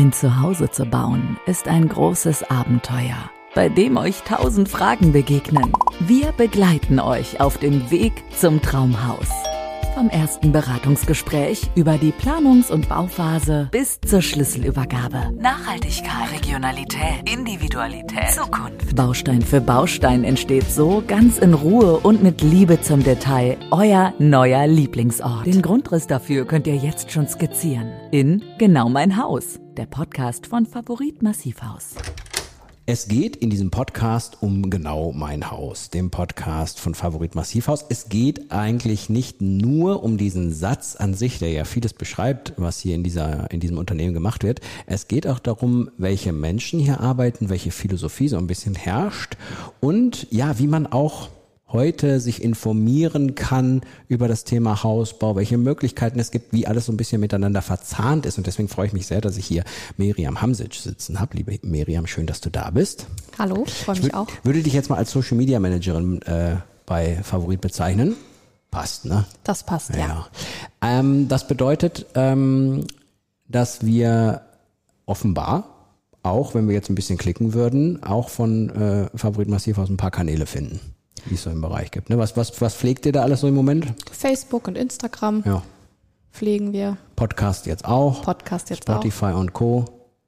Ein Zuhause zu bauen ist ein großes Abenteuer, bei dem euch tausend Fragen begegnen. Wir begleiten euch auf dem Weg zum Traumhaus. Vom ersten Beratungsgespräch über die Planungs- und Bauphase bis zur Schlüsselübergabe. Nachhaltigkeit, Regionalität, Individualität, Zukunft. Baustein für Baustein entsteht so ganz in Ruhe und mit Liebe zum Detail euer neuer Lieblingsort. Den Grundriss dafür könnt ihr jetzt schon skizzieren. In Genau mein Haus, der Podcast von Favorit Massivhaus. Es geht in diesem Podcast um genau mein Haus, dem Podcast von Favorit Massivhaus. Es geht eigentlich nicht nur um diesen Satz an sich, der ja vieles beschreibt, was hier in dieser, in diesem Unternehmen gemacht wird. Es geht auch darum, welche Menschen hier arbeiten, welche Philosophie so ein bisschen herrscht und ja, wie man auch heute sich informieren kann über das Thema Hausbau, welche Möglichkeiten es gibt, wie alles so ein bisschen miteinander verzahnt ist. Und deswegen freue ich mich sehr, dass ich hier Miriam Hamsic sitzen habe. Liebe Miriam, schön, dass du da bist. Hallo, ich freue mich würd, auch. Würde dich jetzt mal als Social Media Managerin äh, bei Favorit bezeichnen? Passt, ne? Das passt, ja. ja. Ähm, das bedeutet, ähm, dass wir offenbar auch, wenn wir jetzt ein bisschen klicken würden, auch von äh, Favorit Massiv aus ein paar Kanäle finden wie es so im Bereich gibt. Ne? Was, was, was pflegt ihr da alles so im Moment? Facebook und Instagram ja. pflegen wir. Podcast jetzt auch. Podcast jetzt Spotify auch. und Co.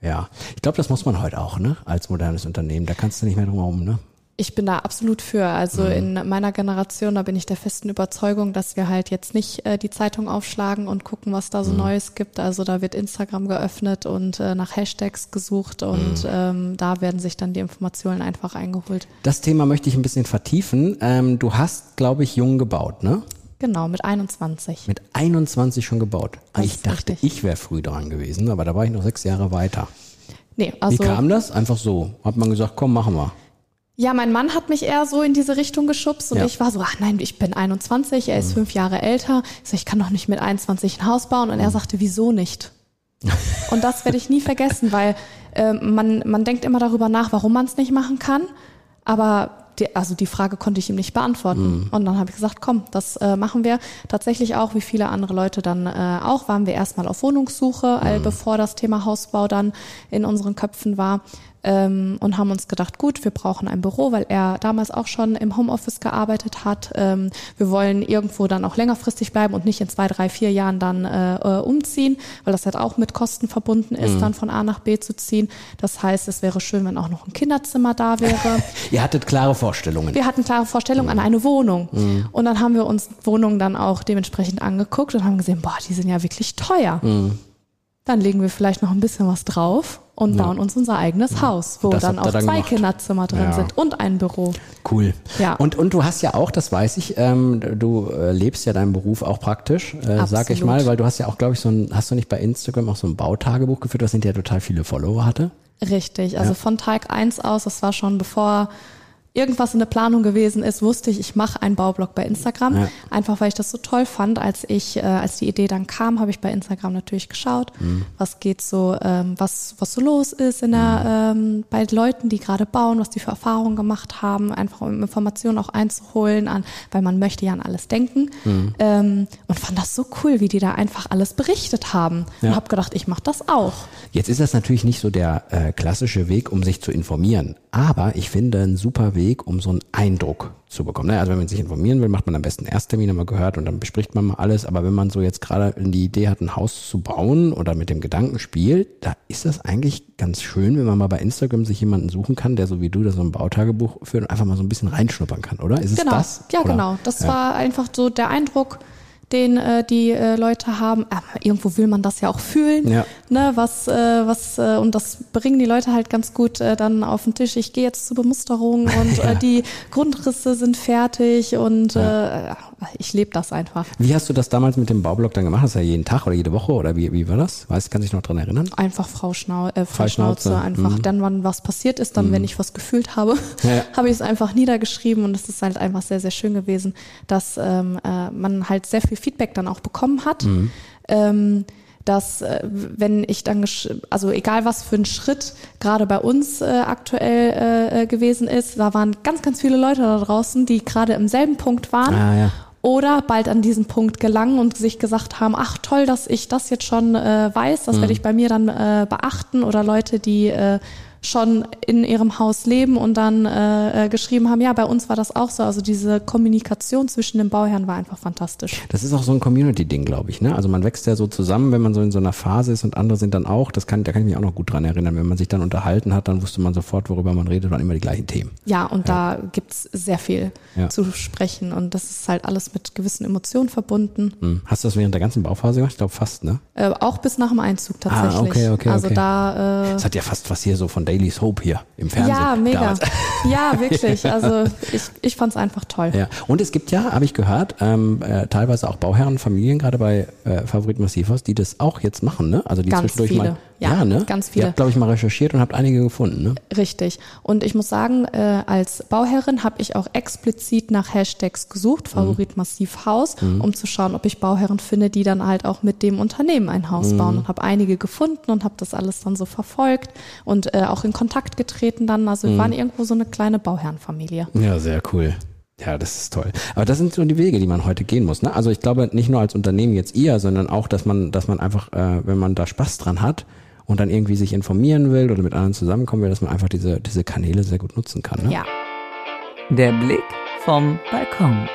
Ja, ich glaube, das muss man heute auch, ne? Als modernes Unternehmen. Da kannst du nicht mehr drum herum, ne? Ich bin da absolut für. Also mhm. in meiner Generation, da bin ich der festen Überzeugung, dass wir halt jetzt nicht äh, die Zeitung aufschlagen und gucken, was da so mhm. Neues gibt. Also da wird Instagram geöffnet und äh, nach Hashtags gesucht und mhm. ähm, da werden sich dann die Informationen einfach eingeholt. Das Thema möchte ich ein bisschen vertiefen. Ähm, du hast, glaube ich, jung gebaut, ne? Genau, mit 21. Mit 21 schon gebaut. Das ich dachte, richtig. ich wäre früh dran gewesen, aber da war ich noch sechs Jahre weiter. Nee, also. Wie kam das? Einfach so. Hat man gesagt, komm, machen wir. Ja, mein Mann hat mich eher so in diese Richtung geschubst und ja. ich war so, ach nein, ich bin 21, er ist mhm. fünf Jahre älter. Ich so, ich kann doch nicht mit 21 ein Haus bauen. Und er mhm. sagte, wieso nicht? und das werde ich nie vergessen, weil äh, man, man denkt immer darüber nach, warum man es nicht machen kann. Aber die, also die Frage konnte ich ihm nicht beantworten. Mhm. Und dann habe ich gesagt, komm, das äh, machen wir. Tatsächlich auch, wie viele andere Leute dann äh, auch, waren wir erstmal auf Wohnungssuche, mhm. bevor das Thema Hausbau dann in unseren Köpfen war ähm, und haben uns gedacht, gut, wir brauchen ein Büro, weil er damals auch schon im Homeoffice gearbeitet hat. Ähm, wir wollen irgendwo dann auch längerfristig bleiben und nicht in zwei, drei, vier Jahren dann äh, äh umziehen, weil das halt auch mit Kosten verbunden ist, mhm. dann von A nach B zu ziehen. Das heißt, es wäre schön, wenn auch noch ein Kinderzimmer da wäre. Ihr hattet klare Vorstellungen. Wir hatten klare Vorstellungen mhm. an eine Wohnung. Mhm. Und dann haben wir uns Wohnungen dann auch dementsprechend angeguckt und haben gesehen, boah, die sind ja wirklich teuer. Mhm. Dann legen wir vielleicht noch ein bisschen was drauf und ja. bauen uns unser eigenes ja. Haus, wo dann auch dann zwei gemacht. Kinderzimmer drin ja. sind und ein Büro. Cool. Ja. Und, und du hast ja auch, das weiß ich, ähm, du äh, lebst ja deinen Beruf auch praktisch, äh, sag ich mal, weil du hast ja auch, glaube ich, so ein, hast du nicht bei Instagram auch so ein Bautagebuch geführt, was hinterher total viele Follower hatte? Richtig, also von Tag eins aus, das war schon bevor irgendwas in der Planung gewesen ist, wusste ich, ich mache einen Baublog bei Instagram. Ja. Einfach weil ich das so toll fand. Als ich, äh, als die Idee dann kam, habe ich bei Instagram natürlich geschaut, mhm. was geht so, ähm, was, was so los ist in der, mhm. ähm, bei Leuten, die gerade bauen, was die für Erfahrungen gemacht haben, einfach um Informationen auch einzuholen, an, weil man möchte ja an alles denken. Mhm. Ähm, und fand das so cool, wie die da einfach alles berichtet haben. Ja. Und habe gedacht, ich mache das auch. Jetzt ist das natürlich nicht so der äh, klassische Weg, um sich zu informieren. Aber ich finde ein super Weg, um so einen Eindruck zu bekommen. Also wenn man sich informieren will, macht man am besten Ersttermin, haben wir gehört, und dann bespricht man mal alles. Aber wenn man so jetzt gerade die Idee hat, ein Haus zu bauen oder mit dem Gedanken spielt, da ist das eigentlich ganz schön, wenn man mal bei Instagram sich jemanden suchen kann, der so wie du da so ein Bautagebuch führt und einfach mal so ein bisschen reinschnuppern kann, oder? Ist genau. es das? Ja, oder? genau. Das ja. war einfach so der Eindruck, den äh, die äh, Leute haben. Aber irgendwo will man das ja auch fühlen, ja. Ne? Was, äh, was äh, und das bringen die Leute halt ganz gut äh, dann auf den Tisch. Ich gehe jetzt zur Bemusterung und ja. äh, die Grundrisse sind fertig und ja. äh, ich lebe das einfach. Wie hast du das damals mit dem Baublock dann gemacht? Hast du ja jeden Tag oder jede Woche oder wie, wie war das? Weißt, kannst du dich noch dran erinnern? Einfach Frau, Schnau äh, Frau Schnauze, Schnauze. einfach. Mhm. Dann, wann was passiert ist, dann, mhm. wenn ich was gefühlt habe, ja. habe ich es einfach niedergeschrieben und es ist halt einfach sehr, sehr schön gewesen, dass ähm, äh, man halt sehr viel Feedback dann auch bekommen hat. Mhm. Ähm, dass äh, wenn ich dann, also egal was für ein Schritt gerade bei uns äh, aktuell äh, äh, gewesen ist, da waren ganz, ganz viele Leute da draußen, die gerade im selben Punkt waren. Ah, ja oder bald an diesen Punkt gelangen und sich gesagt haben, ach toll, dass ich das jetzt schon äh, weiß, das mhm. werde ich bei mir dann äh, beachten oder Leute, die äh, schon in ihrem Haus leben und dann äh, äh, geschrieben haben, ja, bei uns war das auch so. Also diese Kommunikation zwischen den Bauherren war einfach fantastisch. Das ist auch so ein Community-Ding, glaube ich. Ne? Also man wächst ja so zusammen, wenn man so in so einer Phase ist und andere sind dann auch, das kann, da kann ich mich auch noch gut dran erinnern, wenn man sich dann unterhalten hat, dann wusste man sofort, worüber man redet, waren immer die gleichen Themen. Ja, und ja. da gibt's sehr viel ja. zu sprechen und das ist halt alles mit gewissen Emotionen verbunden. Hm. Hast du das während der ganzen Bauphase gemacht? Ich glaube fast, ne? Äh, auch bis nach dem Einzug tatsächlich. Ah, okay, okay. Also okay. da. Äh, das hat ja fast was hier so von Daily Soap hier im Fernsehen. Ja, mega. Damals. Ja, wirklich. Also ich, ich fand es einfach toll. Ja. Und es gibt ja, habe ich gehört, ähm, äh, teilweise auch Bauherren, Familien, gerade bei äh, Favorit Massivhaus, die das auch jetzt machen, ne? Also die Ganz zwischendurch viele. mal. Ja, Ja, ne? ganz viele. Ihr habt, glaube ich, mal recherchiert und habt einige gefunden, ne? Richtig. Und ich muss sagen, äh, als Bauherrin habe ich auch explizit nach Hashtags gesucht, Favorit Massivhaus, um zu schauen, ob ich Bauherren finde, die dann halt auch mit dem Unternehmen ein Haus bauen. Und habe einige gefunden und habe das alles dann so verfolgt und äh, auch in Kontakt getreten dann. Also wir waren irgendwo so eine kleine Bauherrenfamilie. Ja, sehr cool. Ja, das ist toll. Aber das sind so die Wege, die man heute gehen muss. Ne? Also ich glaube nicht nur als Unternehmen jetzt ihr, sondern auch, dass man, dass man einfach, äh, wenn man da Spaß dran hat und dann irgendwie sich informieren will oder mit anderen zusammenkommen will, dass man einfach diese, diese Kanäle sehr gut nutzen kann. Ne? Ja. Der Blick vom Balkon.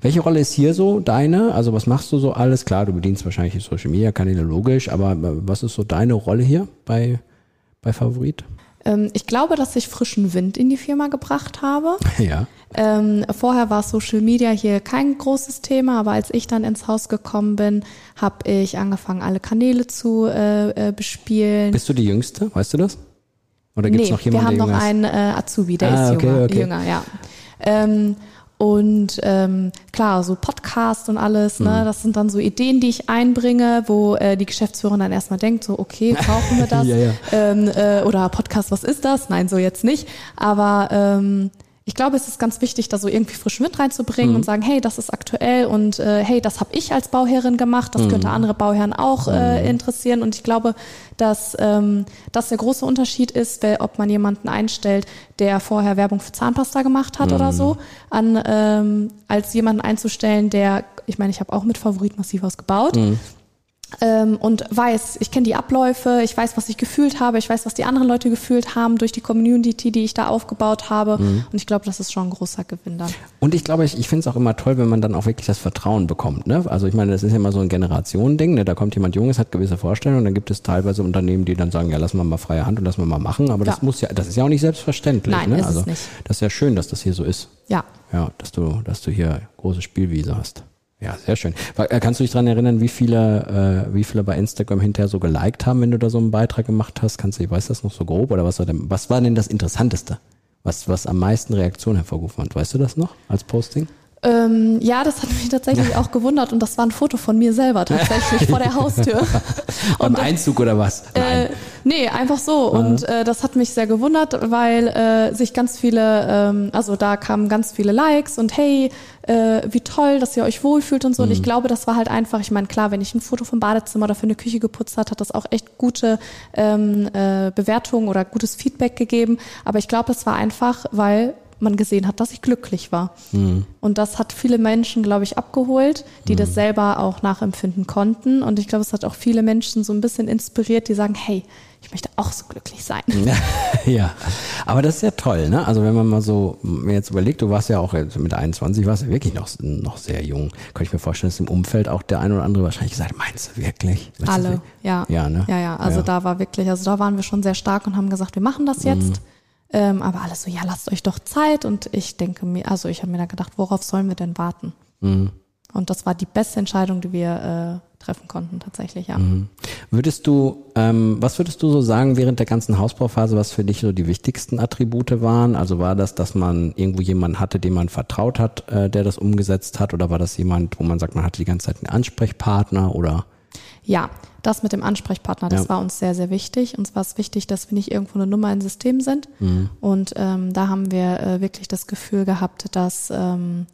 Welche Rolle ist hier so deine? Also was machst du so alles? Klar, du bedienst wahrscheinlich Social Media Kanäle logisch, aber äh, was ist so deine Rolle hier bei, bei Favorit? Ähm, ich glaube, dass ich frischen Wind in die Firma gebracht habe. Ja. Ähm, vorher war Social Media hier kein großes Thema, aber als ich dann ins Haus gekommen bin, habe ich angefangen, alle Kanäle zu äh, äh, bespielen. Bist du die Jüngste? Weißt du das? Oder gibt's nee, noch jemanden, wir haben noch einen äh, Azubi, der Ah, ist okay, jünger, okay. jünger ja. Ähm, und ähm, klar, so Podcast und alles, Mhm. ne, das sind dann so Ideen, die ich einbringe, wo äh, die Geschäftsführerin dann erstmal denkt, so, okay, brauchen wir das? Ja, ja. Ähm, äh, oder Podcast, was ist das? Nein, so jetzt nicht. Aber ähm, ich glaube, es ist ganz wichtig, da so irgendwie frischen Wind reinzubringen Mhm. und sagen, hey, das ist aktuell und äh, hey, das habe ich als Bauherrin gemacht, das Mhm. könnte andere Bauherren auch äh, interessieren. Und ich glaube, dass ähm, das der große Unterschied ist, wer, ob man jemanden einstellt, der vorher Werbung für Zahnpasta gemacht hat Mhm. oder so, an ähm, als jemanden einzustellen, der, ich meine, ich habe auch mit Favorit massiv ausgebaut. Mhm. Ähm, und weiß, ich kenne die Abläufe, ich weiß, was ich gefühlt habe, ich weiß, was die anderen Leute gefühlt haben durch die Community, die ich da aufgebaut habe. Mhm. Und ich glaube, das ist schon ein großer Gewinn dann. Und ich glaube, ich, ich finde es auch immer toll, wenn man dann auch wirklich das Vertrauen bekommt. Ne? Also ich meine, das ist ja immer so ein Generationending. Ne? Da kommt jemand Junges, hat gewisse Vorstellungen und dann gibt es teilweise Unternehmen, die dann sagen, ja, lassen wir mal freie Hand und lassen wir mal machen. Aber das Ja. muss ja, das ist ja auch nicht selbstverständlich. Nein, ne? ist es also nicht. das ist ja schön, dass das hier so ist. Ja. Ja, dass du, dass du hier große Spielwiese hast. Ja, sehr schön. Äh, Kannst du dich dran erinnern, wie viele, äh, wie viele bei Instagram hinterher so geliked haben, wenn du da so einen Beitrag gemacht hast? Kannst du, weißt du das noch so grob? Oder was war denn, was war denn das Interessanteste? Was, was am meisten Reaktionen hervorgerufen hat? Weißt du das noch als Posting? Ähm, ja, das hat mich tatsächlich auch gewundert und das war ein Foto von mir selber tatsächlich vor der Haustür. Beim Und, Einzug oder was? Äh, nee, einfach so. Und äh, das hat mich sehr gewundert, weil äh, sich ganz viele, ähm, also da kamen ganz viele Likes und hey, äh, wie toll, dass ihr euch wohlfühlt und so. Und Mhm. ich glaube, das war halt einfach, ich meine, klar, wenn ich ein Foto vom Badezimmer oder für eine Küche geputzt hat, hat das auch echt gute ähm, äh, Bewertungen oder gutes Feedback gegeben. Aber ich glaube, das war einfach, weil man gesehen hat, dass ich glücklich war. Mhm. Und das hat viele Menschen, glaube ich, abgeholt, die das selber auch nachempfinden konnten. Und ich glaube, es hat auch viele Menschen so ein bisschen inspiriert, die sagen, hey, ich möchte auch so glücklich sein. ja, aber das ist ja toll, ne? Also wenn man mal so mir jetzt überlegt, du warst ja auch mit 21, warst ja wirklich noch, noch sehr jung. Könnte ich mir vorstellen, dass im Umfeld auch der ein oder andere wahrscheinlich gesagt, meinst du wirklich? Du Alle, wirklich? ja. Ja, ne? Ja, ja, also Ja. da war wirklich, also da waren wir schon sehr stark und haben gesagt, wir machen das jetzt. Ähm, aber alles so, ja, lasst euch doch Zeit. Und ich denke mir, also ich habe mir da gedacht, worauf sollen wir denn warten? Und das war die beste Entscheidung, die wir äh, treffen konnten, tatsächlich, ja. Würdest du, ähm, was würdest du so sagen während der ganzen Hausbauphase, was für dich so die wichtigsten Attribute waren? Also war das, dass man irgendwo jemanden hatte, dem man vertraut hat, äh, der das umgesetzt hat? Oder war das jemand, wo man sagt, man hatte die ganze Zeit einen Ansprechpartner oder? Ja, das mit dem Ansprechpartner, das Ja. war uns sehr, sehr wichtig. Uns war es wichtig, dass wir nicht irgendwo eine Nummer im System sind. Mhm. Und ähm, da haben wir äh, wirklich das Gefühl gehabt, dass, ähm,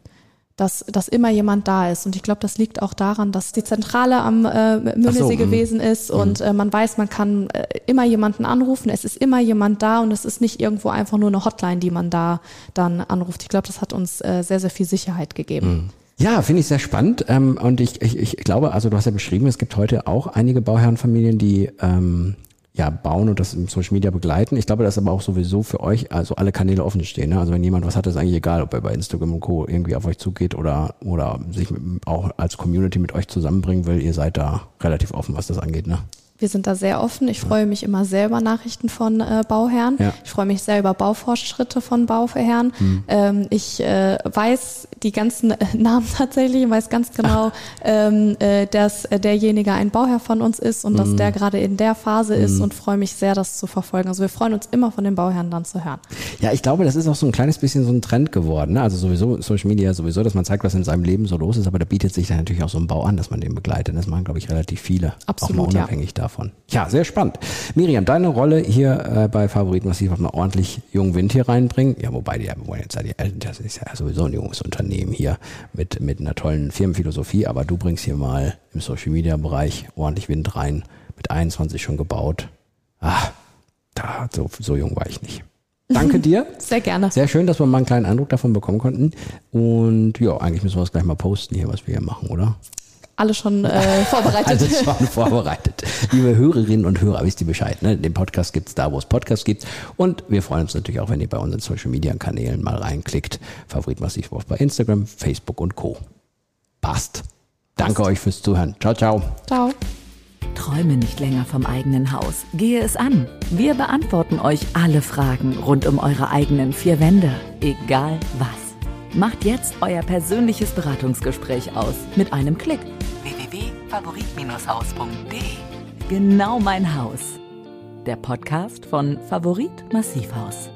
dass, dass immer jemand da ist. Und ich glaube, das liegt auch daran, dass die Zentrale am äh, Müllensee so, gewesen ist und äh, man weiß, man kann äh, immer jemanden anrufen. Es ist immer jemand da und es ist nicht irgendwo einfach nur eine Hotline, die man da dann anruft. Ich glaube, das hat uns äh, sehr, sehr viel Sicherheit gegeben. Mhm. Ja, finde ich sehr spannend. Ähm, und ich, ich, ich glaube, also du hast ja beschrieben, es gibt heute auch einige Bauherrenfamilien, die ähm, ja, bauen und das im Social Media begleiten. Ich glaube, dass aber auch sowieso für euch also alle Kanäle offen stehen. Ne? Also wenn jemand was hat, ist eigentlich egal, ob er bei Instagram und Co. irgendwie auf euch zugeht oder, oder sich auch als Community mit euch zusammenbringen will. Ihr seid da relativ offen, was das angeht. Ne? Wir sind da sehr offen. Ich freue mich immer sehr über Nachrichten von äh, Bauherren. Ja. Ich freue mich sehr über Baufortschritte von Bauherren. Hm. Ähm, ich äh, weiß die ganzen äh, Namen tatsächlich, ich weiß ganz genau, ähm, äh, dass äh, derjenige ein Bauherr von uns ist und hm. dass der gerade in der Phase hm. ist und freue mich sehr, das zu verfolgen. Also wir freuen uns immer von den Bauherren dann zu hören. Ja, ich glaube, das ist auch so ein kleines bisschen so ein Trend geworden. Ne? Also sowieso Social Media sowieso, dass man zeigt, was in seinem Leben so los ist, aber da bietet sich dann natürlich auch so ein Bau an, dass man den begleitet. Das machen, glaube ich, relativ viele. Absolut, auch mal unabhängig ja. davon. Ja, sehr spannend. Miriam, deine Rolle hier äh, bei Favoriten Massiv mal ordentlich jungen Wind hier reinbringen. Ja, wobei die, wobei jetzt die, das ist ja sowieso ein junges Unternehmen hier mit, mit einer tollen Firmenphilosophie, aber du bringst hier mal im Social Media Bereich ordentlich Wind rein. Mit 21 schon gebaut. Ah, da, so, so jung war ich nicht. Danke dir. Sehr gerne. Sehr schön, dass wir mal einen kleinen Eindruck davon bekommen konnten. Und ja, eigentlich müssen wir es gleich mal posten hier, was wir hier machen, oder? Alles schon äh, vorbereitet. Alles schon vorbereitet. Liebe Hörerinnen und Hörer, wisst ihr Bescheid. Ne? Den Podcast gibt's da, wo es Podcasts gibt. Und wir freuen uns natürlich auch, wenn ihr bei unseren Social Media Kanälen mal reinklickt. Favorit Massivwurf bei Instagram, Facebook und Co. Passt. Danke Passt. euch fürs Zuhören. Ciao, ciao. Ciao. Träume nicht länger vom eigenen Haus. Gehe es an. Wir beantworten euch alle Fragen rund um eure eigenen vier Wände. Egal was. Macht jetzt euer persönliches Beratungsgespräch aus mit einem Klick. www.favorit-haus.de Genau mein Haus. Der Podcast von Favorit Massivhaus.